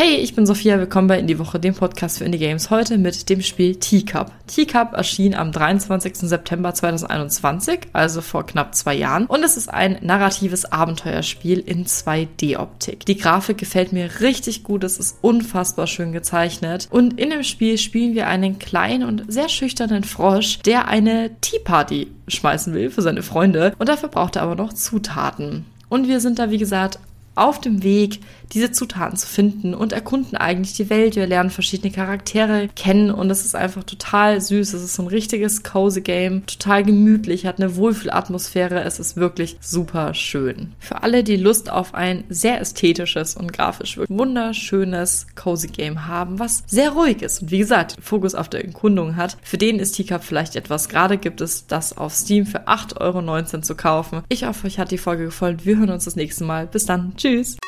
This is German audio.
Hey, ich bin Sophia, willkommen bei Indie Woche, dem Podcast für Indie Games. Heute mit dem Spiel Teacup. Teacup erschien am 23. September 2021, also vor knapp zwei Jahren. Und es ist ein narratives Abenteuerspiel in 2D-Optik. Die Grafik gefällt mir richtig gut, es ist unfassbar schön gezeichnet. Und in dem Spiel spielen wir einen kleinen und sehr schüchternen Frosch, der eine Tea Party schmeißen will für seine Freunde. Und dafür braucht er aber noch Zutaten. Und wir sind da, wie gesagt, auf dem Weg, diese Zutaten zu finden und erkunden eigentlich die Welt. Wir lernen verschiedene Charaktere kennen und es ist einfach total süß. Es ist so ein richtiges cozy Game, total gemütlich, hat eine Wohlfühlatmosphäre. Es ist wirklich super schön. Für alle, die Lust auf ein sehr ästhetisches und grafisch wunderschönes cozy Game haben, was sehr ruhig ist und wie gesagt, Fokus auf der Erkundung hat, für den ist Teacup vielleicht etwas. Gerade gibt es das auf Steam für 8,19 Euro zu kaufen. Ich hoffe, euch hat die Folge gefallen. Wir hören uns das nächste Mal. Bis dann. Tschüss.